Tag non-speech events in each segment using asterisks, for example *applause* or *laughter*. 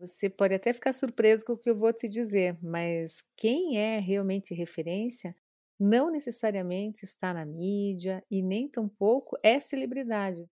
Você pode até ficar surpreso com o que eu vou te dizer, mas quem é realmente referência não necessariamente está na mídia e nem tampouco é celebridade.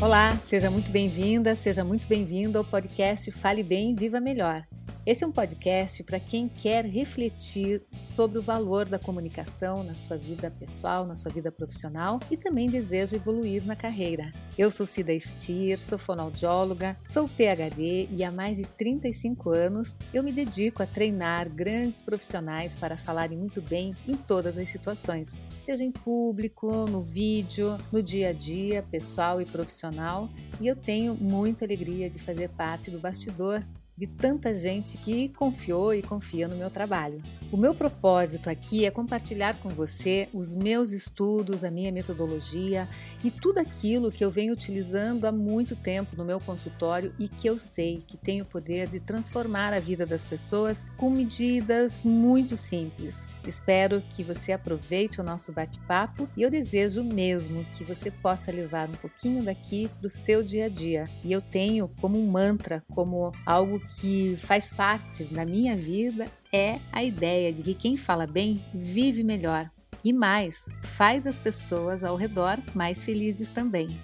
Olá, seja muito bem-vinda, seja muito bem-vindo ao podcast Fale Bem, Viva Melhor. Esse é um podcast para quem quer refletir sobre o valor da comunicação na sua vida pessoal, na sua vida profissional e também deseja evoluir na carreira. Eu sou Cida Stier, sou fonoaudióloga, sou PhD e há mais de 35 anos eu me dedico a treinar grandes profissionais para falarem muito bem em todas as situações, seja em público, no vídeo, no dia a dia, pessoal e profissional. E eu tenho muita alegria de fazer parte do bastidor de tanta gente que confiou e confia no meu trabalho. O meu propósito aqui é compartilhar com você os meus estudos, a minha metodologia e tudo aquilo que eu venho utilizando há muito tempo no meu consultório e que eu sei que tem o poder de transformar a vida das pessoas com medidas muito simples. Espero que você aproveite o nosso bate-papo e eu desejo mesmo que você possa levar um pouquinho daqui para o seu dia a dia. E eu tenho como um mantra, como algo que faz parte da minha vida é a ideia de que quem fala bem vive melhor e mais, faz as pessoas ao redor mais felizes também.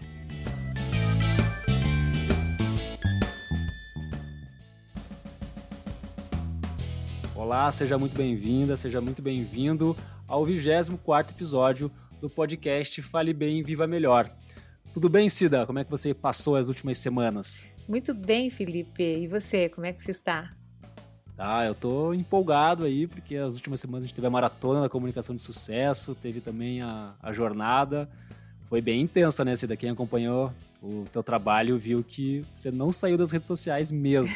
Olá, seja muito bem-vinda, seja muito bem-vindo ao 24 episódio do podcast Fale Bem, Viva Melhor. Tudo bem, Cida? Como é que você passou as últimas semanas? Muito bem, Felipe. E você, como é que você está? Ah, eu tô empolgado aí, porque as últimas semanas a gente teve a maratona da comunicação de sucesso, teve também a, a jornada. Foi bem intensa, né, Cida? Quem acompanhou o teu trabalho viu que você não saiu das redes sociais mesmo.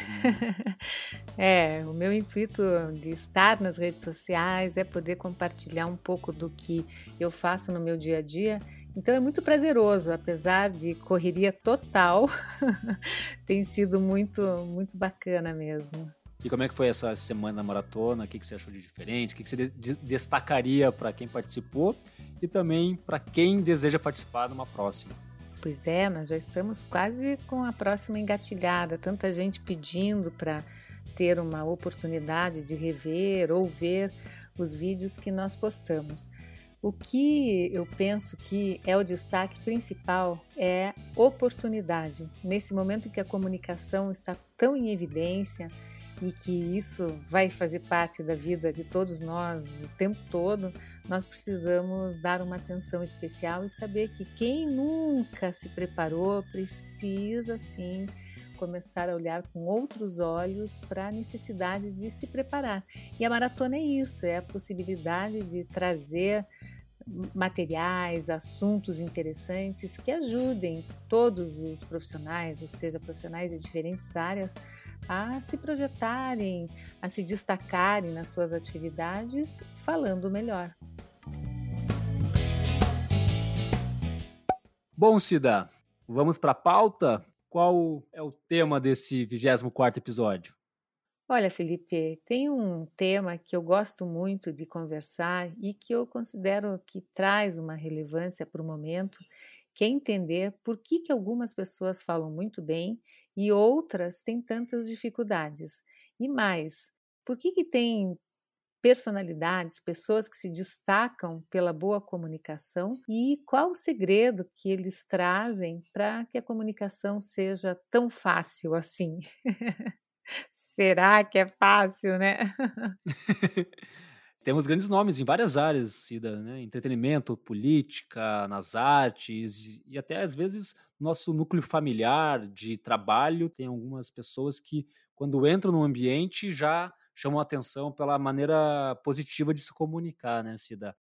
*laughs* é, o meu intuito de estar nas redes sociais é poder compartilhar um pouco do que eu faço no meu dia a dia então é muito prazeroso, apesar de correria total, *laughs* tem sido muito, muito bacana mesmo. E como é que foi essa semana maratona? O que, você achou de diferente? O que, você destacaria para quem participou e também para quem deseja participar numa próxima? Pois é, nós já estamos quase com a próxima engatilhada. Tanta gente pedindo para ter uma oportunidade de rever ou ver os vídeos que nós postamos. O que eu penso que é o destaque principal é oportunidade. Nesse momento em que a comunicação está tão em evidência e que isso vai fazer parte da vida de todos nós o tempo todo, nós precisamos dar uma atenção especial e saber que quem nunca se preparou precisa sim começar a olhar com outros olhos para a necessidade de se preparar. E a maratona é isso, é a possibilidade de trazer materiais, assuntos interessantes que ajudem todos os profissionais, ou seja, profissionais de diferentes áreas, a se projetarem, a se destacarem nas suas atividades, falando melhor. Bom, Cida, vamos para a pauta? Qual é o tema desse 24 episódio? Olha, Felipe, tem um tema que eu gosto muito de conversar e que eu considero que traz uma relevância para o momento, que é entender por que, que algumas pessoas falam muito bem e outras têm tantas dificuldades. E mais, por que, que tem personalidades, pessoas que se destacam pela boa comunicação e qual o segredo que eles trazem para que a comunicação seja tão fácil assim. *laughs* Será que é fácil, né? *laughs* *laughs* Temos grandes nomes em várias áreas, Cida, né? Entretenimento, política, nas artes e até às vezes nosso núcleo familiar de trabalho tem algumas pessoas que quando entram no ambiente já chamam atenção pela maneira positiva de se comunicar, né, Cida?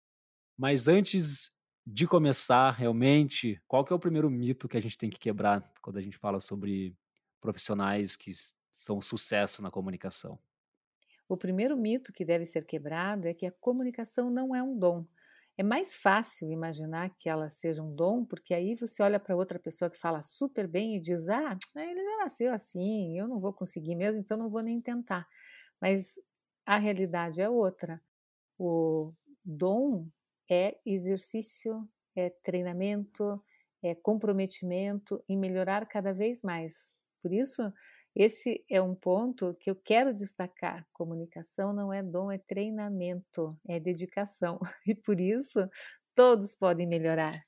Mas antes de começar realmente, qual que é o primeiro mito que a gente tem que quebrar quando a gente fala sobre profissionais que são sucesso na comunicação? O primeiro mito que deve ser quebrado é que a comunicação não é um dom. É mais fácil imaginar que ela seja um dom, porque aí você olha para outra pessoa que fala super bem e diz: Ah, ele já nasceu assim, eu não vou conseguir mesmo, então não vou nem tentar. Mas a realidade é outra. O dom é exercício, é treinamento, é comprometimento em melhorar cada vez mais. Por isso, esse é um ponto que eu quero destacar. Comunicação não é dom, é treinamento, é dedicação. *laughs* E por isso, todos podem melhorar.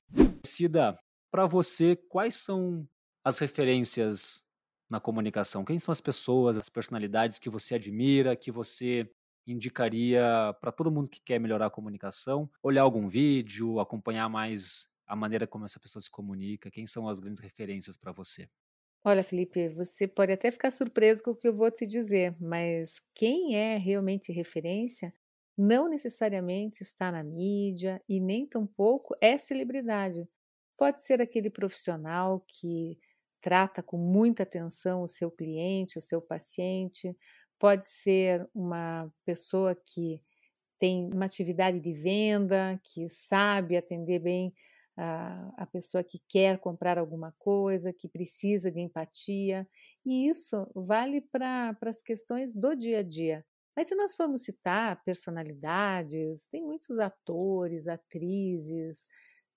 Cida, para você, quais são as referências na comunicação? Quem são as pessoas, as personalidades que você admira, que você indicaria para todo mundo que quer melhorar a comunicação? Olhar algum vídeo, acompanhar mais a maneira como essa pessoa se comunica? Quem são as grandes referências para você? Olha, Felipe, você pode até ficar surpreso com o que eu vou te dizer, mas quem é realmente referência não necessariamente está na mídia e nem tampouco é celebridade. Pode ser aquele profissional que trata com muita atenção o seu cliente, o seu paciente, pode ser uma pessoa que tem uma atividade de venda, que sabe atender bem a, a pessoa que quer comprar alguma coisa, que precisa de empatia, e isso vale para as questões do dia a dia. Mas se nós formos citar personalidades, tem muitos atores, atrizes,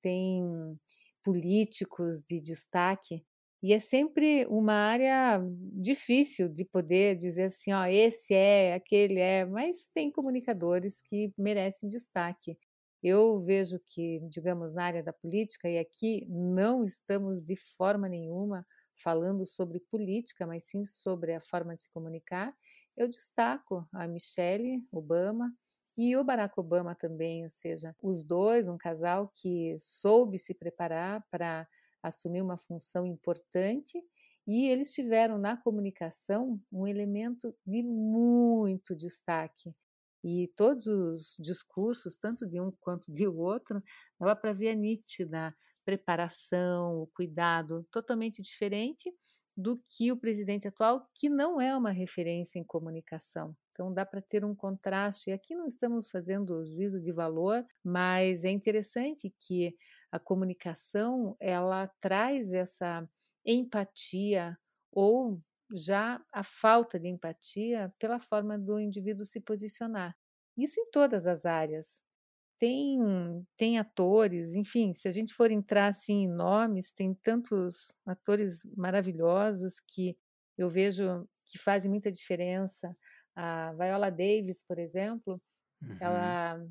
tem políticos de destaque e é sempre uma área difícil de poder dizer assim, ó, esse é, aquele é, mas tem comunicadores que merecem destaque. Eu vejo que, digamos, na área da política, e aqui não estamos de forma nenhuma falando sobre política, mas sim sobre a forma de se comunicar, eu destaco a Michelle Obama e o Barack Obama também, ou seja, os dois, um casal que soube se preparar para assumir uma função importante e eles tiveram na comunicação um elemento de muito destaque. E todos os discursos, tanto de um quanto de outro, dava para ver a nítida preparação, o cuidado totalmente diferente do que o presidente atual, que não é uma referência em comunicação. Então dá para ter um contraste. E aqui não estamos fazendo juízo de valor, mas é interessante que a comunicação ela traz essa empatia ou já a falta de empatia pela forma do indivíduo se posicionar. Isso em todas as áreas, tem, tem atores, enfim, se a gente for entrar assim em nomes, tem tantos atores maravilhosos que eu vejo que fazem muita diferença. A Viola Davis, por exemplo, uhum. ela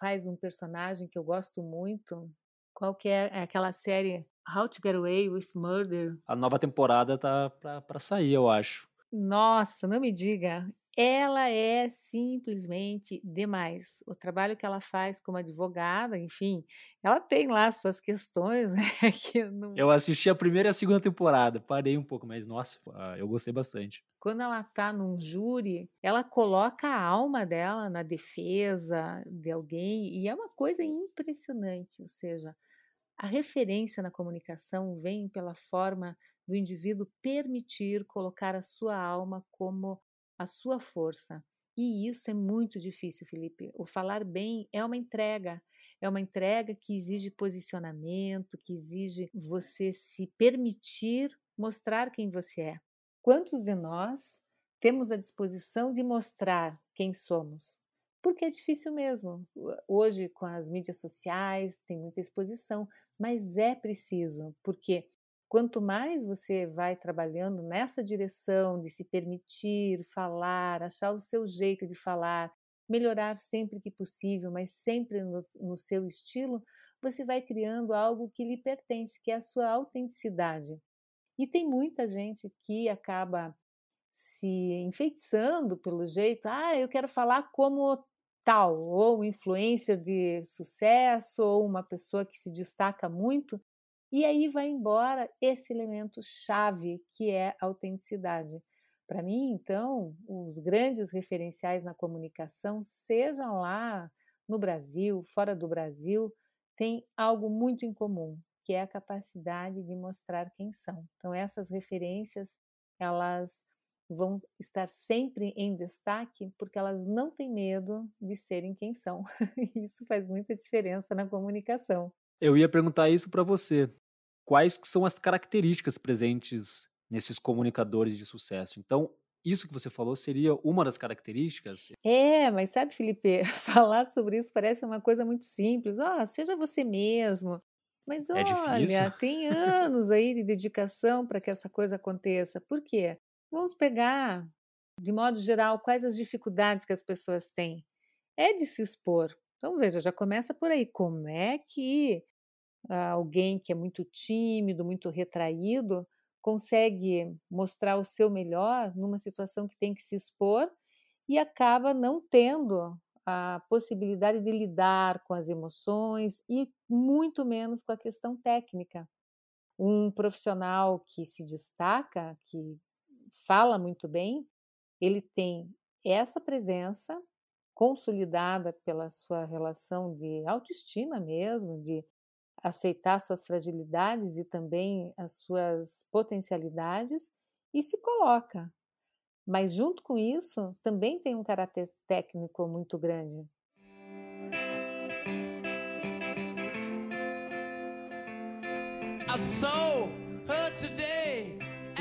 faz um personagem que eu gosto muito. Qual que é, é aquela série How to Get Away with Murder? A nova temporada tá para sair, eu acho. Nossa, não me diga ela é simplesmente demais. O trabalho que ela faz como advogada, enfim, ela tem lá suas questões, *laughs* né? Que eu, não... eu assisti a primeira e a segunda temporada, parei um pouco, mas nossa, ah, eu gostei bastante. Quando ela tá num júri, ela coloca a alma dela na defesa de alguém e é uma coisa impressionante, ou seja, a referência na comunicação vem pela forma do indivíduo permitir colocar a sua alma como a sua força. E isso é muito difícil, Felipe. O falar bem é uma entrega. É uma entrega que exige posicionamento, que exige você se permitir mostrar quem você é. Quantos de nós temos a disposição de mostrar quem somos? Porque é difícil mesmo. Hoje, com as mídias sociais, tem muita exposição, mas é preciso, porque Quanto mais você vai trabalhando nessa direção de se permitir falar, achar o seu jeito de falar, melhorar sempre que possível, mas sempre no, no seu estilo, você vai criando algo que lhe pertence, que é a sua autenticidade. E tem muita gente que acaba se enfeitiçando pelo jeito, ah, eu quero falar como tal, ou influencer de sucesso, ou uma pessoa que se destaca muito, e aí vai embora esse elemento chave que é a autenticidade. Para mim, então, os grandes referenciais na comunicação, sejam lá no Brasil, fora do Brasil, têm algo muito em comum, que é a capacidade de mostrar quem são. Então, essas referências, elas vão estar sempre em destaque porque elas não têm medo de serem quem são. *laughs* Isso faz muita diferença na comunicação. Eu ia perguntar isso para você. Quais são as características presentes nesses comunicadores de sucesso? Então, isso que você falou seria uma das características? É, mas sabe, Felipe, *laughs* falar sobre isso parece uma coisa muito simples. Ah, seja você mesmo. Mas É difícil. olha, tem *laughs* anos aí de dedicação para que essa coisa aconteça. Por quê? Vamos pegar, de modo geral, quais as dificuldades que as pessoas têm. É de se expor. Então, veja, já começa por aí. Como é que alguém que é muito tímido, muito retraído, consegue mostrar o seu melhor numa situação que tem que se expor e acaba não tendo a possibilidade de lidar com as emoções e muito menos com a questão técnica. Um profissional que se destaca, que fala muito bem, ele tem essa presença consolidada pela sua relação de autoestima mesmo, de aceitar suas fragilidades e também as suas potencialidades e se coloca mas junto com isso também tem um caráter técnico muito grande.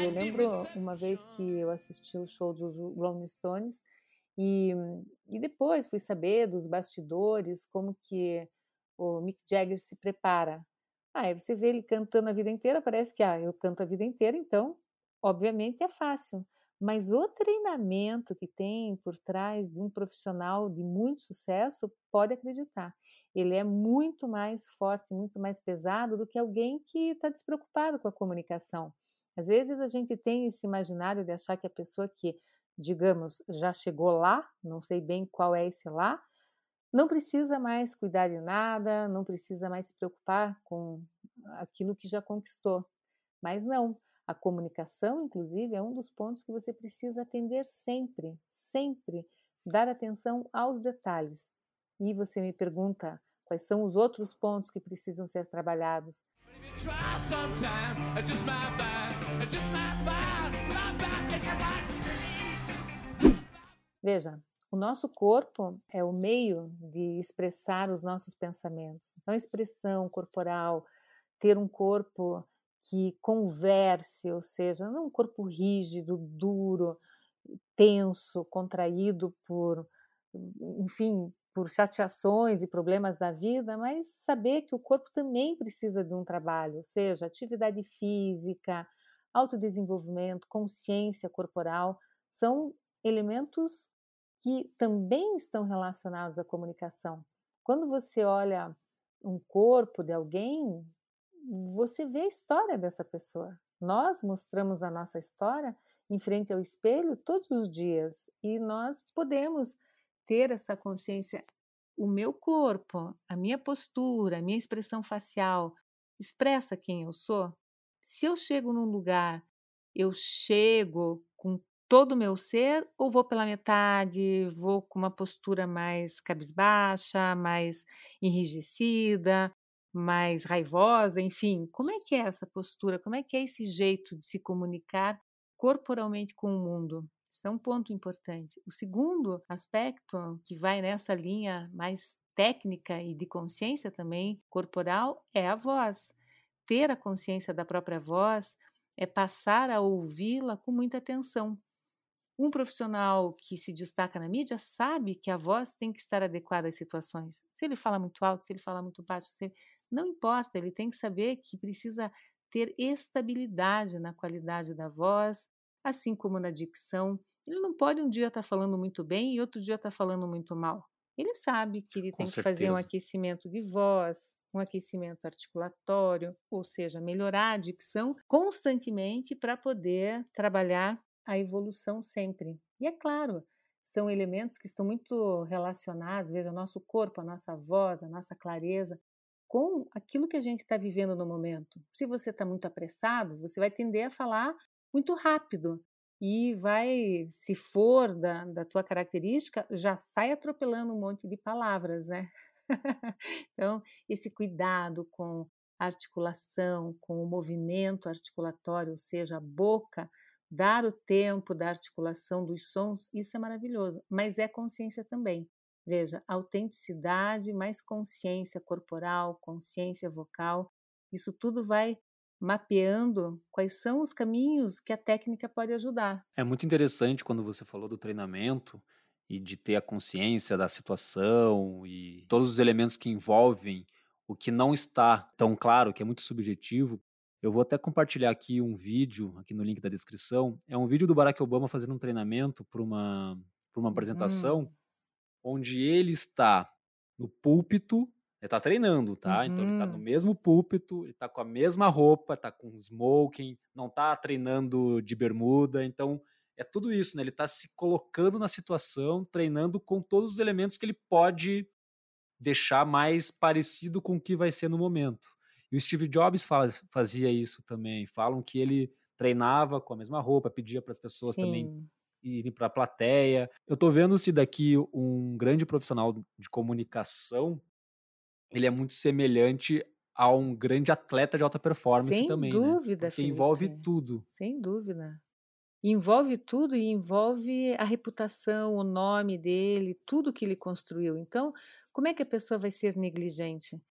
Eu lembro uma vez que eu assisti o show dos Rolling Stones e, e depois fui saber dos bastidores como que o Mick Jagger se prepara. Ah, aí você vê ele cantando a vida inteira, parece que ah, eu canto a vida inteira, então obviamente é fácil. Mas o treinamento que tem por trás de um profissional de muito sucesso, pode acreditar, ele é muito mais forte, muito mais pesado do que alguém que está despreocupado com a comunicação. Às vezes a gente tem esse imaginário de achar que a pessoa que, digamos, já chegou lá, não sei bem qual é esse lá, não precisa mais cuidar de nada, não precisa mais se preocupar com aquilo que já conquistou. Mas não, a comunicação, inclusive, é um dos pontos que você precisa atender sempre, sempre, dar atenção aos detalhes. E você me pergunta quais são os outros pontos que precisam ser trabalhados. Veja, o nosso corpo é o meio de expressar os nossos pensamentos. Então, a expressão corporal, ter um corpo que converse, ou seja, não um corpo rígido, duro, tenso, contraído por, enfim, por chateações e problemas da vida, mas saber que o corpo também precisa de um trabalho, ou seja, atividade física, autodesenvolvimento, consciência corporal, são elementos que também estão relacionados à comunicação. Quando você olha um corpo de alguém, você vê a história dessa pessoa. Nós mostramos a nossa história em frente ao espelho todos os dias e nós podemos ter essa consciência. O meu corpo, a minha postura, a minha expressão facial expressa quem eu sou. Se eu chego num lugar, eu chego com todo o meu ser ou vou pela metade, vou com uma postura mais cabisbaixa, mais enrijecida, mais raivosa, enfim, como é que é essa postura? Como é que é esse jeito de se comunicar corporalmente com o mundo? Isso é um ponto importante. O segundo aspecto que vai nessa linha mais técnica e de consciência também corporal é a voz. Ter a consciência da própria voz é passar a ouvi-la com muita atenção. Um profissional que se destaca na mídia sabe que a voz tem que estar adequada às situações. Se ele fala muito alto, se ele fala muito baixo, ele... não importa, ele tem que saber que precisa ter estabilidade na qualidade da voz, assim como na dicção. Ele não pode um dia estar tá falando muito bem e outro dia estar tá falando muito mal. Ele sabe que ele Com tem certeza. que fazer um aquecimento de voz, um aquecimento articulatório, ou seja, melhorar a dicção constantemente para poder trabalhar a evolução sempre. E é claro, são elementos que estão muito relacionados, veja, nosso corpo, a nossa voz, a nossa clareza, com aquilo que a gente está vivendo no momento. Se você está muito apressado, você vai tender a falar muito rápido e vai, se for da, da tua característica, já sai atropelando um monte de palavras, né? *laughs* então, esse cuidado com a articulação, com o movimento articulatório, ou seja, a boca, dar o tempo da articulação dos sons, isso é maravilhoso, mas é consciência também. Veja, autenticidade mais consciência corporal, consciência vocal, isso tudo vai mapeando quais são os caminhos que a técnica pode ajudar. É muito interessante quando você falou do treinamento e de ter a consciência da situação e todos os elementos que envolvem o que não está tão claro, que é muito subjetivo, eu vou até compartilhar aqui um vídeo, aqui no link da descrição. É um vídeo do Barack Obama fazendo um treinamento para uma, uma apresentação, Uhum. onde ele está no púlpito, ele está treinando, tá? Então ele está no Uhum. mesmo púlpito, ele está com a mesma roupa, está com smoking, não está treinando de bermuda, então é tudo isso, né? Ele está se colocando na situação, treinando com todos os elementos que ele pode deixar mais parecido com o que vai ser no momento. E o Steve Jobs fa- fazia isso também. Falam que ele treinava com a mesma roupa, pedia para as pessoas também Sim. irem para a plateia. Eu tô vendo se daqui um grande profissional de comunicação, ele é muito semelhante a um grande atleta de alta performance Sem também, né? dúvida, Porque envolve tudo. Sem dúvida. Envolve tudo e envolve a reputação, o nome dele, tudo que ele construiu. Então, como é que a pessoa vai ser negligente?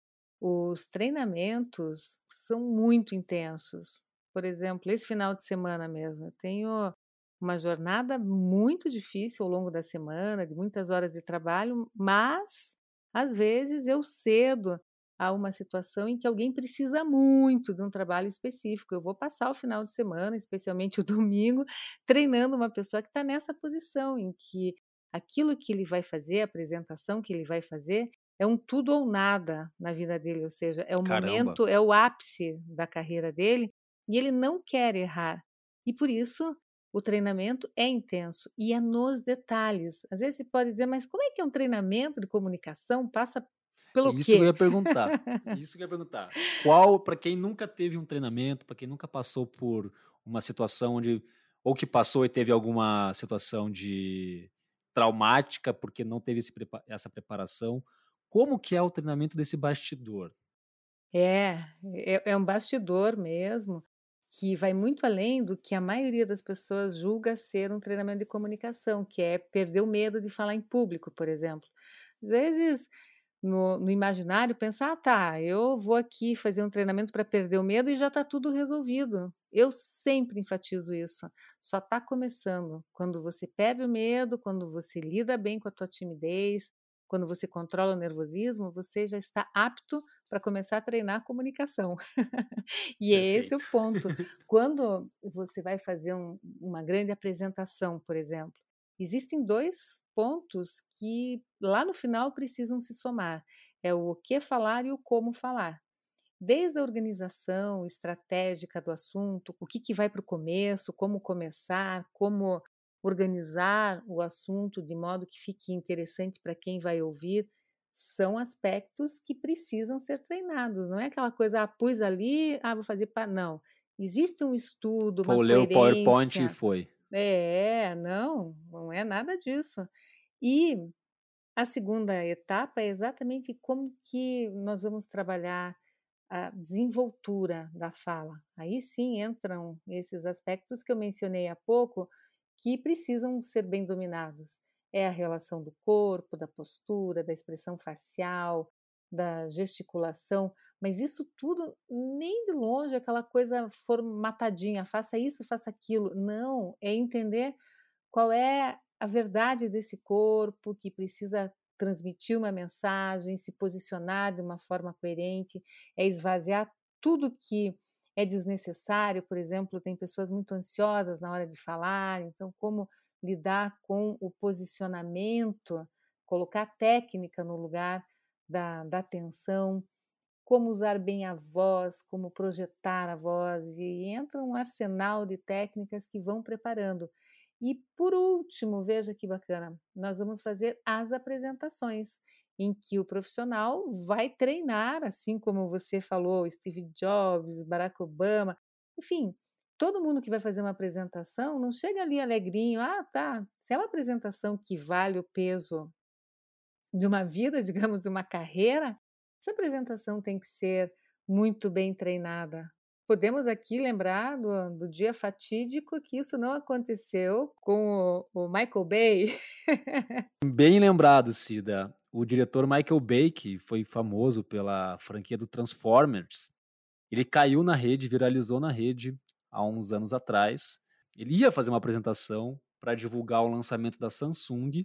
Os treinamentos são muito intensos. Por exemplo, esse final de semana mesmo, eu tenho uma jornada muito difícil ao longo da semana, de muitas horas de trabalho, mas às vezes eu cedo a uma situação em que alguém precisa muito de um trabalho específico. Eu vou passar o final de semana, especialmente o *laughs* domingo, treinando uma pessoa que está nessa posição, em que aquilo que ele vai fazer, a apresentação que ele vai fazer, é um tudo ou nada na vida dele, ou seja, é o Caramba. momento, é o ápice da carreira dele e ele não quer errar. E por isso o treinamento é intenso e é nos detalhes. Às vezes você pode dizer, mas como é que é um treinamento de comunicação? Passa pelo Isso que eu quê? ia perguntar. Isso que eu ia perguntar. Qual, para quem nunca teve um treinamento, para quem nunca passou por uma situação onde ou que passou e teve alguma situação de traumática porque não teve essa preparação, como que é o treinamento desse bastidor? É, é, é um bastidor mesmo, que vai muito além do que a maioria das pessoas julga ser um treinamento de comunicação, que é perder o medo de falar em público, por exemplo. Às vezes, no, no imaginário, pensar, ah, tá, eu vou aqui fazer um treinamento para perder o medo e já está tudo resolvido. Eu sempre enfatizo isso. Só está começando. Quando você perde o medo, quando você lida bem com a tua timidez, quando você controla o nervosismo, você já está apto para começar a treinar a comunicação. *laughs* e é esse o ponto. *laughs* Quando você vai fazer um, uma grande apresentação, por exemplo, existem dois pontos que lá no final precisam se somar: é o que falar e o como falar. Desde a organização estratégica do assunto, o que, que vai para o começo, como começar, como organizar o assunto de modo que fique interessante para quem vai ouvir, são aspectos que precisam ser treinados. Não é aquela coisa, ah, pus ali, ah, vou fazer para. Não. Existe um estudo, uma Pô, leu o PowerPoint e foi. É, não, não é nada disso. E a segunda etapa é exatamente como que nós vamos trabalhar a desenvoltura da fala. Aí sim entram esses aspectos que eu mencionei há pouco, que precisam ser bem dominados. É a relação do corpo, da postura, da expressão facial, da gesticulação, mas isso tudo nem de longe é aquela coisa formatadinha, faça isso, faça aquilo. Não, é entender qual é a verdade desse corpo que precisa transmitir uma mensagem, se posicionar de uma forma coerente, é esvaziar tudo que é desnecessário. Por exemplo, tem pessoas muito ansiosas na hora de falar, então, como lidar com o posicionamento, colocar a técnica no lugar da, da atenção, como usar bem a voz, como projetar a voz, e entra um arsenal de técnicas que vão preparando. E por último, veja que bacana, nós vamos fazer as apresentações, em que o profissional vai treinar, assim como você falou, Steve Jobs, Barack Obama, enfim, todo mundo que vai fazer uma apresentação não chega ali alegrinho, ah, tá, se é uma apresentação que vale o peso de uma vida, *laughs* digamos, de uma carreira, essa apresentação tem que ser muito bem treinada. Podemos aqui lembrar do, do dia fatídico que isso não aconteceu com o, o Michael Bay. *laughs* Bem lembrado, Cida. O diretor Michael Bay, que foi famoso pela franquia do Transformers, ele caiu na rede, viralizou na rede há uns anos atrás. Ele ia fazer uma apresentação para divulgar o lançamento da Samsung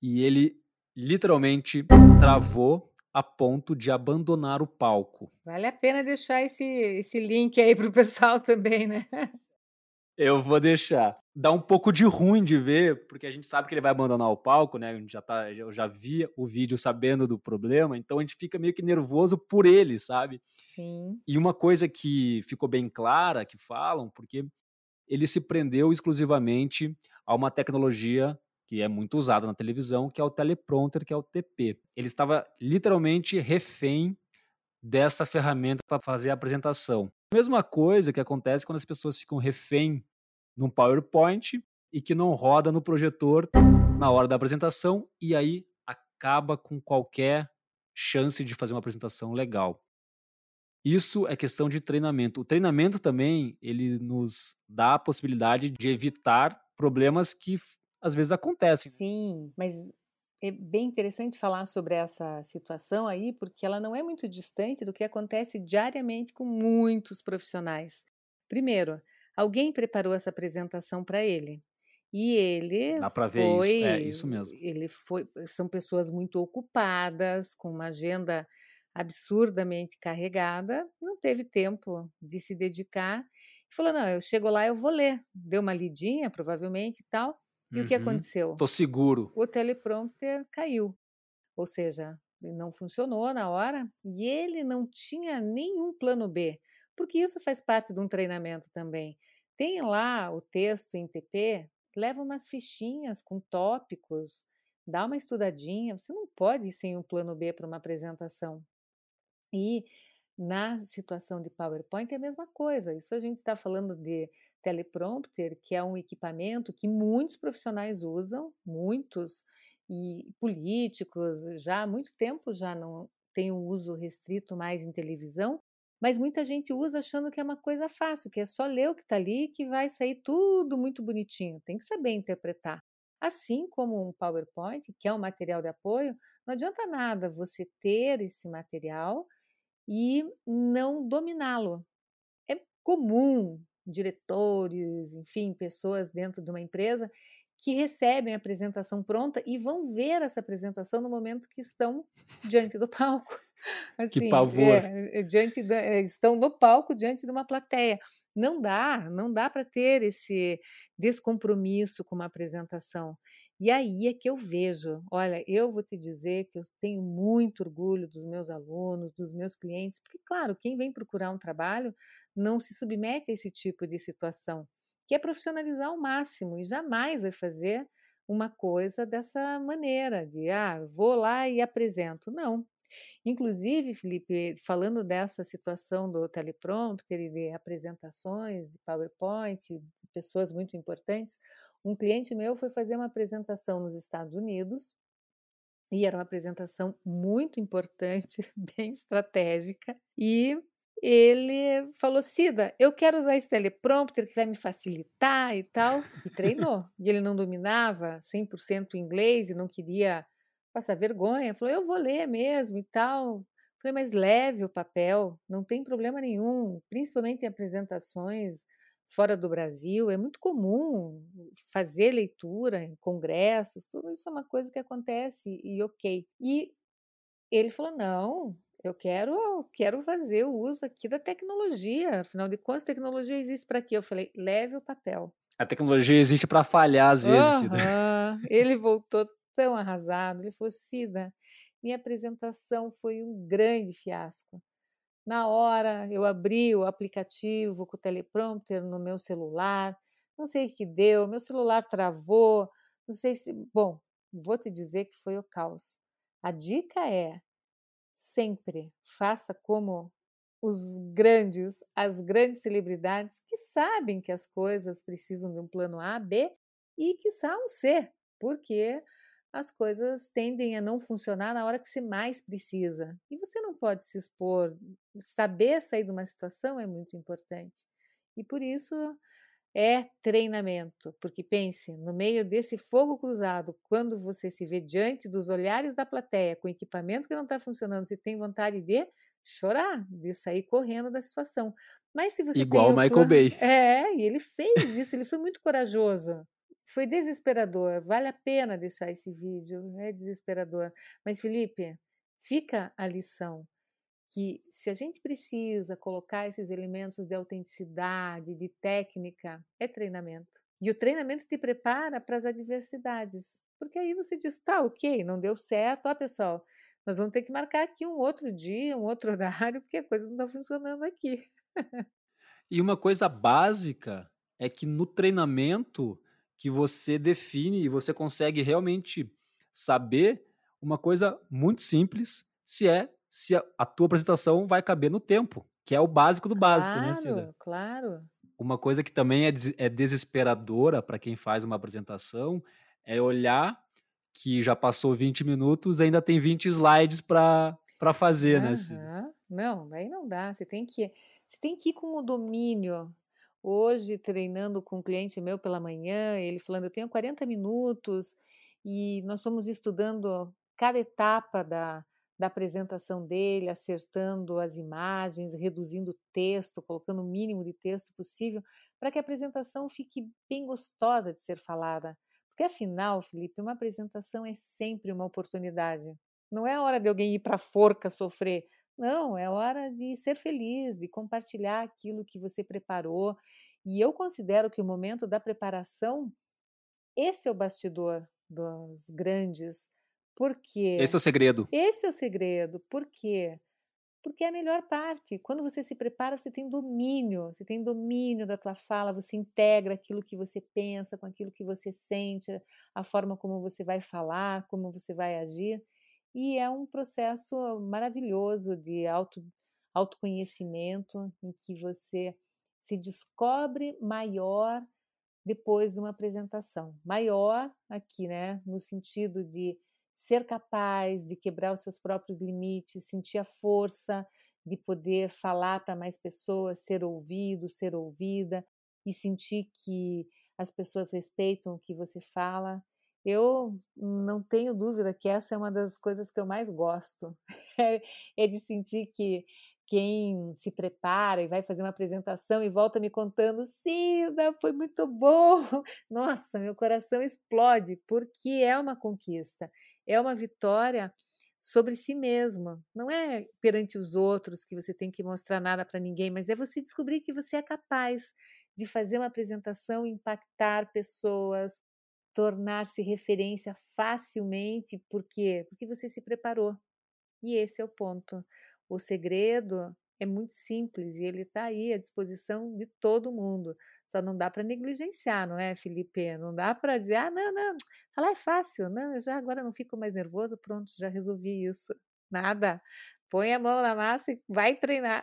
e ele literalmente travou a ponto de abandonar o palco. Vale a pena deixar esse, esse link aí para o pessoal também, né? *laughs* Eu vou deixar. Dá um pouco de ruim de ver, porque a gente sabe que ele vai abandonar o palco, né? A gente já tá, eu já vi o vídeo sabendo do problema, então a gente fica meio que nervoso por ele, sabe? Sim. E uma coisa que ficou bem clara, que falam, porque ele se prendeu exclusivamente a uma tecnologia que é muito usada na televisão, que é o teleprompter, que é o TP. Ele estava literalmente refém dessa ferramenta para fazer a apresentação. Mesma coisa que acontece quando as pessoas ficam refém num PowerPoint e que não roda no projetor na hora da apresentação e aí acaba com qualquer chance de fazer uma apresentação legal. Isso é questão de treinamento. O treinamento também, ele nos dá a possibilidade de evitar problemas que às vezes acontecem. Sim, mas é bem interessante falar sobre essa situação aí, porque ela não é muito distante do que acontece diariamente com muitos profissionais. Primeiro, alguém preparou essa apresentação para ele. E ele Dá para ver foi, isso. É isso mesmo. ele foi, são pessoas muito ocupadas, com uma agenda absurdamente carregada, não teve tempo de se dedicar. Falou: "Não, eu chego lá, eu vou ler". Deu uma lidinha, provavelmente e tal. E o que Uhum. aconteceu? Tô seguro. O teleprompter caiu, ou seja, não funcionou na hora e ele não tinha nenhum plano B, porque isso faz parte de um treinamento também. Tem lá o texto em TP, leva umas fichinhas com tópicos, dá uma estudadinha. Você não pode ir sem um plano B para uma apresentação. E na situação de PowerPoint é a mesma coisa. Isso a gente está falando de teleprompter, que é um equipamento que muitos profissionais usam, muitos, e políticos já há muito tempo já não tem um uso restrito mais em televisão, mas muita gente usa achando que é uma coisa fácil, que é só ler o que está ali que vai sair tudo muito bonitinho. Tem que saber interpretar. Assim como um PowerPoint, que é um material de apoio, não adianta nada você ter esse material e não dominá-lo. É comum diretores, enfim, pessoas dentro de uma empresa que recebem a apresentação pronta e vão ver essa apresentação no momento que estão diante do *laughs* palco. Que Assim, pavor. é, diante da- é, estão no palco diante de uma plateia. Não dá, não dá para ter esse descompromisso com uma apresentação. E aí é que eu vejo, olha, eu vou te dizer que eu tenho muito orgulho dos meus alunos, dos meus clientes, porque, claro, quem vem procurar um trabalho não se submete a esse tipo de situação, que é profissionalizar ao máximo e jamais vai fazer uma coisa dessa maneira, de, ah, vou lá e apresento. Não. Inclusive, Felipe, falando dessa situação do teleprompter e de apresentações, de PowerPoint, de pessoas muito importantes, um cliente meu foi fazer uma apresentação nos Estados Unidos e era uma apresentação muito importante, *laughs* bem estratégica, e ele falou: Cida, eu quero usar esse teleprompter que vai me facilitar e tal, e treinou. E ele não dominava 100% inglês e não queria passar vergonha, falou: eu vou ler mesmo e tal. Falei, mas leve o papel, não tem problema nenhum, principalmente em apresentações fora do Brasil, é muito comum fazer leitura em congressos, tudo isso é uma coisa que acontece e ok. E ele falou: não, eu quero, quero fazer o uso aqui da tecnologia, afinal de contas, tecnologia existe para quê? Eu falei: leve o papel. A tecnologia existe para falhar às vezes. Cida. *laughs* Ele voltou tão arrasado. Ele falou: Cida, minha apresentação foi um grande fiasco. Na hora eu abri o aplicativo com o teleprompter no meu celular, não sei o que deu, meu celular travou, não sei se. Bom, vou te dizer que foi o caos. A dica é: sempre faça como os grandes, as grandes celebridades que sabem que as coisas precisam de um plano A, B e que são C, porque as coisas tendem a não funcionar na hora que você mais precisa. E você não pode se expor. Saber sair de uma situação é muito importante. E por isso é treinamento. Porque pense, no meio desse fogo cruzado, quando você se vê diante dos olhares da plateia, com equipamento que não está funcionando, você tem vontade de chorar, de sair correndo da situação. Mas se você Igual tem o Michael Bay. *laughs* É, e ele fez isso, ele foi muito corajoso. Foi desesperador. Vale a pena deixar esse vídeo. É desesperador. Mas, Felipe, fica a lição que se a gente precisa colocar esses elementos de autenticidade, de técnica, é treinamento. E o treinamento te prepara para as adversidades. Porque aí você diz, tá, ok, não deu certo, ó pessoal, nós vamos ter que marcar aqui um outro dia, um outro *laughs* horário, porque a coisa não está funcionando aqui. e uma coisa básica é que no treinamento que você define e você consegue realmente saber uma coisa muito simples, se é se a, a, tua apresentação vai caber no tempo, que é o básico do claro, básico, né, Cida? Claro. Uma coisa que também é, é desesperadora para quem faz uma apresentação é olhar que já passou 20 minutos ainda tem 20 slides para fazer, uhum. né, Cida? Não, aí não dá. Você tem que, você tem que ir com o domínio. Hoje, treinando com um cliente meu pela manhã, ele falando: Eu tenho 40 minutos e nós fomos estudando cada etapa da, da apresentação dele, acertando as imagens, reduzindo o texto, colocando o mínimo de texto possível, para que a apresentação fique bem gostosa de ser falada. Porque afinal, Felipe, uma apresentação é sempre uma oportunidade. Não é a hora de alguém ir para a forca sofrer. Não, é hora de ser feliz, de compartilhar aquilo que você preparou. E eu considero que o momento da preparação, esse é o bastidor dos grandes por quê? Esse é o segredo. Esse é o segredo. Por quê? Porque é a melhor parte. Quando você se prepara, você tem domínio, você tem domínio da tua fala, você integra aquilo que você pensa com aquilo que você sente, a forma como você vai falar, como você vai agir. E é um processo maravilhoso de auto, autoconhecimento em que você se descobre maior depois de uma apresentação. Maior aqui, né, no sentido de ser capaz de quebrar os seus próprios limites, sentir a força de poder falar para mais pessoas, ser ouvido, ser ouvida e sentir que as pessoas respeitam o que você fala. Eu não tenho dúvida que essa é uma das coisas que eu mais gosto, *laughs* é, é de sentir que quem se prepara e vai fazer uma apresentação e volta me contando, Cida, foi muito bom. *laughs* Nossa, meu coração explode, porque é uma conquista, é uma vitória sobre si mesma. Não é perante os outros que você tem que mostrar nada para ninguém, mas é você descobrir que você é capaz de fazer uma apresentação, impactar pessoas, tornar-se referência facilmente, por quê? Porque você se preparou. E esse é o ponto. O segredo é muito simples e ele está aí à disposição de todo mundo. Só não dá para negligenciar, não é, Felipe? Não dá para dizer, ah, não, não, falar é fácil, não, eu já agora não fico mais nervoso, pronto, já resolvi isso. Nada. Põe a mão na massa e vai treinar.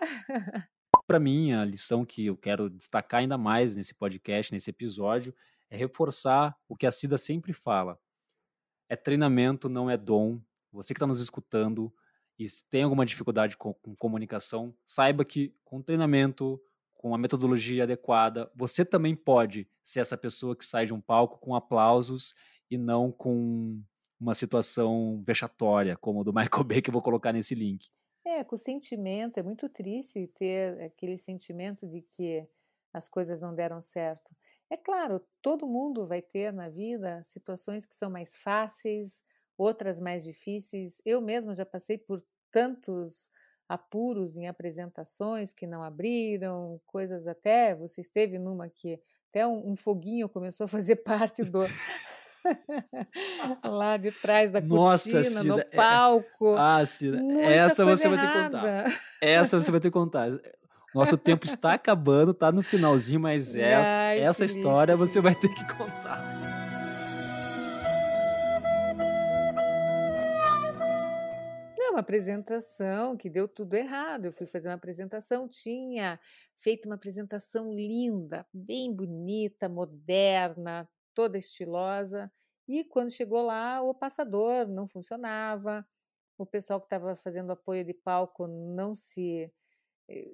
para mim, a lição que eu quero destacar ainda mais nesse podcast, nesse episódio, é reforçar o que a Cida sempre fala. É treinamento, não é dom. Você que está nos escutando, e se tem alguma dificuldade com, com comunicação, saiba que com treinamento, com a metodologia adequada, você também pode ser essa pessoa que sai de um palco com aplausos e não com uma situação vexatória, como o do Michael *laughs* Bay, que eu vou colocar nesse link. É, com o sentimento, é muito triste ter aquele sentimento de que as coisas não deram certo. É claro, todo mundo vai ter na vida situações que são mais fáceis, outras mais difíceis. Eu mesma já passei por tantos apuros em apresentações que não abriram, coisas até. Você esteve numa que até um, um foguinho começou a fazer *laughs* parte do. *laughs* lá de trás da Nossa, cortina, Cida, no palco. É... Ah, Cida, essa você errada. vai ter que contar. Essa você vai ter que contar. *laughs* Nosso tempo está acabando, tá no finalzinho, mas *laughs* essa, Ai, essa história você vai ter que contar. uma apresentação que deu tudo errado. Eu fui fazer uma apresentação, tinha feito uma apresentação linda, bem bonita, moderna, toda estilosa. E quando chegou lá, o passador não funcionava, o pessoal que estava fazendo apoio de palco não se eh,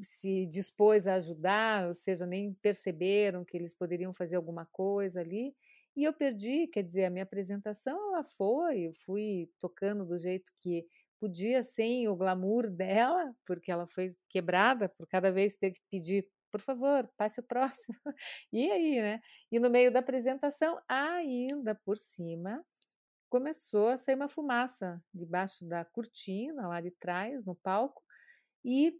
se dispôs a ajudar, ou seja, nem perceberam que eles poderiam fazer alguma coisa ali. E eu perdi, quer dizer, a minha apresentação ela foi, eu fui tocando do jeito que podia sem o glamour *laughs* dela, porque ela foi quebrada por cada vez ter que pedir, por favor, passe o próximo. *laughs* E aí, né? E no meio da apresentação, ainda por cima, começou a sair uma fumaça debaixo da cortina lá de trás, no palco, e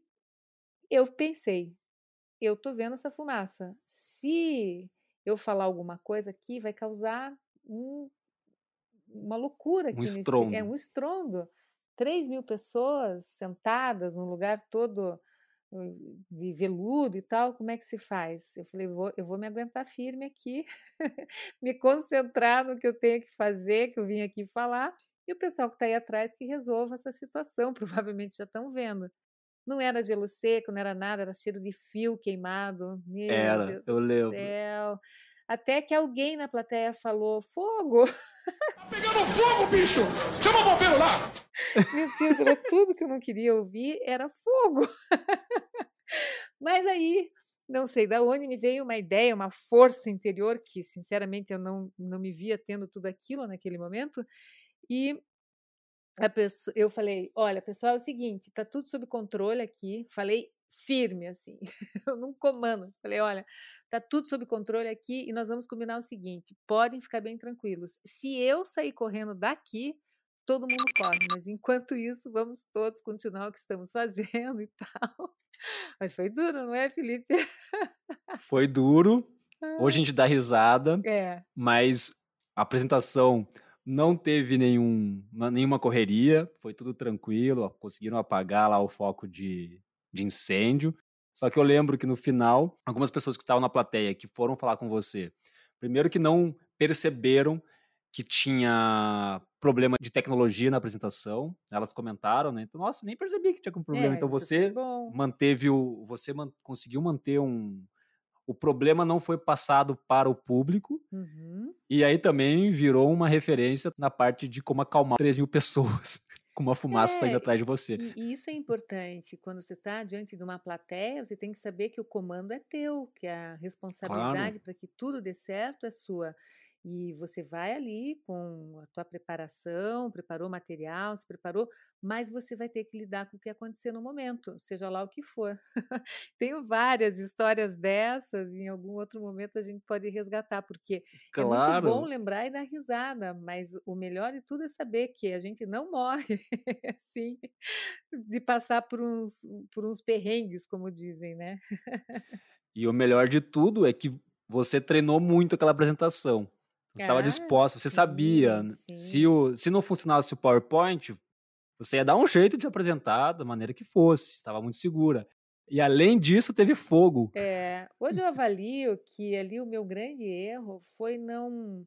eu pensei, eu tô vendo essa fumaça. Se eu falar alguma coisa aqui, vai causar um, uma loucura aqui. Um estrondo. Nesse, é um estrondo. 3 mil pessoas sentadas num lugar todo hum, de veludo e tal, como é que se faz? Eu falei, vou, eu vou me aguentar firme aqui, *laughs* me concentrar no que eu tenho que fazer, que eu vim aqui falar, e o pessoal que está aí atrás que resolva essa situação, *laughs* provavelmente já estão vendo. Não era gelo seco, não era nada, era cheiro de fio queimado. Meu era, Deus eu do lembro. céu. Até que alguém na plateia falou: fogo! Tá pegando fogo, bicho! Chama o bombeiro lá! *laughs* Meu Deus, era tudo que eu não queria ouvir, era fogo. *laughs* Mas aí, não sei da onde me veio uma ideia, uma força interior que, sinceramente, eu não, não me via tendo tudo aquilo naquele momento. E pessoa, eu falei: olha, pessoal, é o seguinte, tá tudo sob controle aqui. Falei firme, assim, *laughs* eu não comando. Falei: olha, tá tudo sob controle aqui e nós vamos combinar o seguinte: podem ficar bem tranquilos. Se eu sair correndo daqui, todo mundo corre, mas enquanto isso, vamos todos continuar o que estamos *laughs* fazendo e tal. Mas foi duro, não é, Felipe? Foi duro. Hoje a gente dá risada, É. mas a apresentação não teve nenhum, nenhuma correria, foi tudo tranquilo, conseguiram apagar lá o foco de, de incêndio. Só que eu lembro que no final, algumas pessoas que estavam na plateia que foram falar com você, primeiro que não perceberam que tinha problema de tecnologia na apresentação, elas comentaram, né? Então, nossa, nem percebi que tinha um problema. É, então isso você manteve o, você man- conseguiu manter um, o problema não foi passado para o público Uhum. e aí também virou uma referência na parte de como acalmar 3 mil *laughs* pessoas com uma fumaça saindo É, atrás de você. E, isso é importante. Quando você está diante de uma plateia, você tem que saber que o comando é teu, que a responsabilidade para que tudo dê certo é sua. E você vai ali com a tua preparação, preparou o material, se preparou, mas você vai ter que lidar com o que acontecer no momento, seja lá o que for. *laughs* Tenho várias histórias dessas, e em algum outro momento a gente pode resgatar, porque é muito bom Claro. lembrar e dar risada, mas o melhor de tudo é saber que a gente não *laughs* morre assim de passar por uns, por uns perrengues, como dizem, né? E o melhor de tudo é que você treinou muito aquela apresentação. Você estava Ah, disposto, você sabia. sim, Se, sim. o, se não funcionasse o PowerPoint, você ia dar um jeito de apresentar da maneira que fosse, estava muito segura. E além disso, teve fogo. É, hoje eu avalio que ali o meu grande erro foi não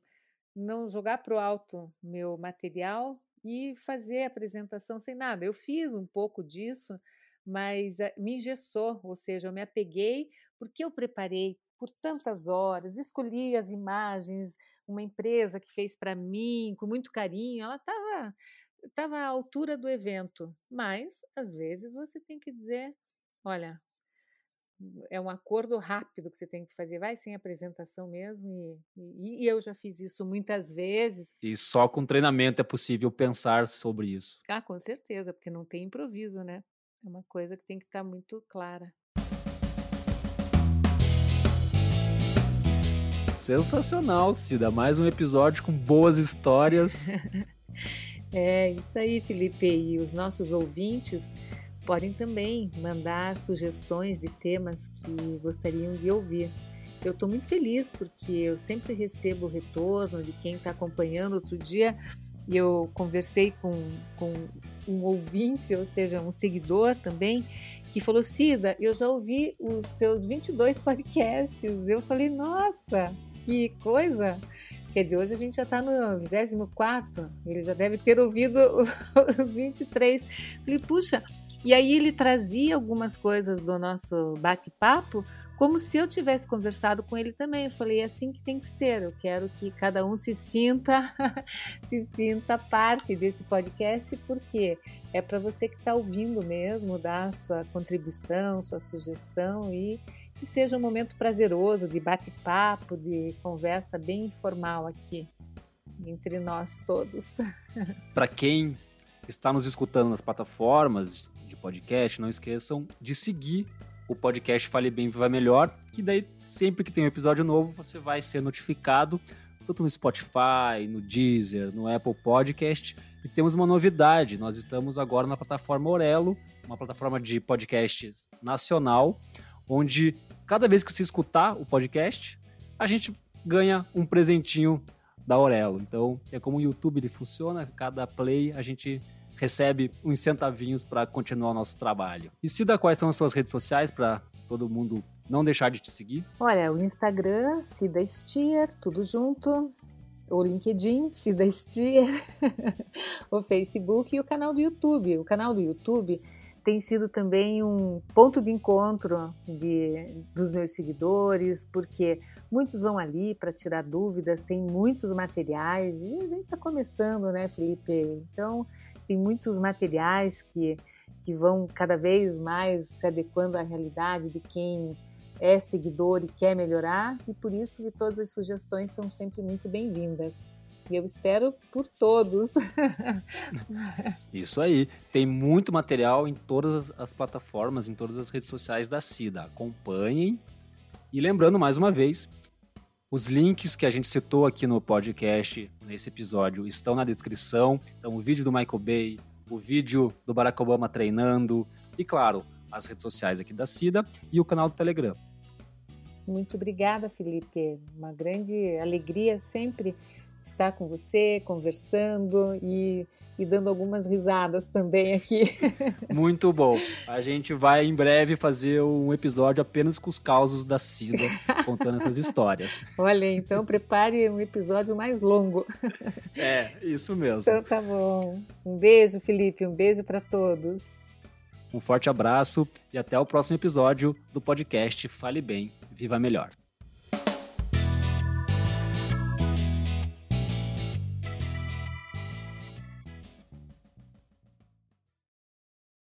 não jogar para o alto meu material e fazer a apresentação sem nada. Eu fiz um pouco disso, mas eh, me engessou, ou seja, eu me apeguei porque eu preparei por tantas horas, escolhi as imagens, uma empresa que fez para mim com muito carinho, ela estava estava à altura do evento, mas às vezes você tem que dizer, olha, é um acordo rápido que você tem que fazer, vai sem apresentação mesmo, e, e- e eu já fiz isso muitas vezes. E só com treinamento é possível pensar sobre isso. Ah, com certeza, porque não tem improviso, né? É uma coisa que tem que estar muito clara. Sensacional, Cida. Mais um episódio com boas histórias. *laughs* É isso aí, Felipe. E os nossos ouvintes podem também mandar sugestões de temas que gostariam de ouvir. Eu estou muito feliz porque eu sempre recebo o retorno de quem está acompanhando. Outro dia eu conversei com, com um ouvinte, ou seja, um seguidor também, que falou: Cida, eu já ouvi os teus 22 podcasts. Eu falei: nossa, que coisa! Quer dizer, hoje a gente já está no 24, ele já deve ter ouvido *laughs* os 23. Falei, puxa, e aí ele trazia algumas coisas do nosso bate-papo, como se eu tivesse conversado com ele também. Eu falei, é assim que tem que ser. Eu quero que cada um se sinta, *laughs* se sinta parte desse podcast, porque é para você que está ouvindo mesmo dar sua contribuição, sua sugestão e que seja um momento prazeroso de bate-papo, de conversa bem informal aqui entre nós todos. *laughs* Para quem está nos escutando nas plataformas de podcast, não esqueçam de seguir o podcast Fale Bem Viva Melhor, que daí sempre que tem um episódio novo você vai ser notificado tanto no Spotify, no Deezer, no Apple Podcast. E temos uma novidade: nós estamos agora na plataforma Orelo, uma plataforma de podcast nacional, onde cada vez que você escutar o podcast, a gente ganha um presentinho da Aurelo. Então, é como o YouTube ele funciona, cada play a gente recebe uns centavinhos para continuar o nosso trabalho. E Cida, quais são as suas redes sociais para todo mundo não deixar de te seguir? Olha, o Instagram, Cida Stier, tudo junto. O LinkedIn, Cida Stier. *laughs* o Facebook e o canal do YouTube. O canal do YouTube tem sido também um ponto de encontro de, dos meus seguidores, porque muitos vão ali para tirar dúvidas, tem muitos materiais, e a gente está começando, né, Felipe? Então, tem muitos materiais que, que vão cada vez mais se adequando à realidade de quem é seguidor e quer melhorar, e por isso que todas as sugestões são sempre muito bem-vindas. E eu espero por todos. *laughs* Isso aí. Tem muito material em todas as plataformas, em todas as redes sociais da CIDA. Acompanhem. E lembrando mais uma vez, os links que a gente citou aqui no podcast, nesse episódio, estão na descrição. Então, o vídeo do Michael Bay, o vídeo do Barack Obama treinando e, claro, as redes sociais aqui da CIDA e o canal do Telegram. Muito obrigada, Felipe. Uma grande alegria sempre estar com você, conversando e, e dando algumas risadas também aqui. *laughs* Muito bom. A gente vai em breve fazer um episódio apenas com os causos da Cida, contando essas histórias. *laughs* Olha, então prepare um episódio mais longo. É, isso mesmo. Então tá bom. Um beijo, Felipe, um beijo para todos. Um forte abraço e até o próximo episódio do podcast Fale Bem, Viva Melhor.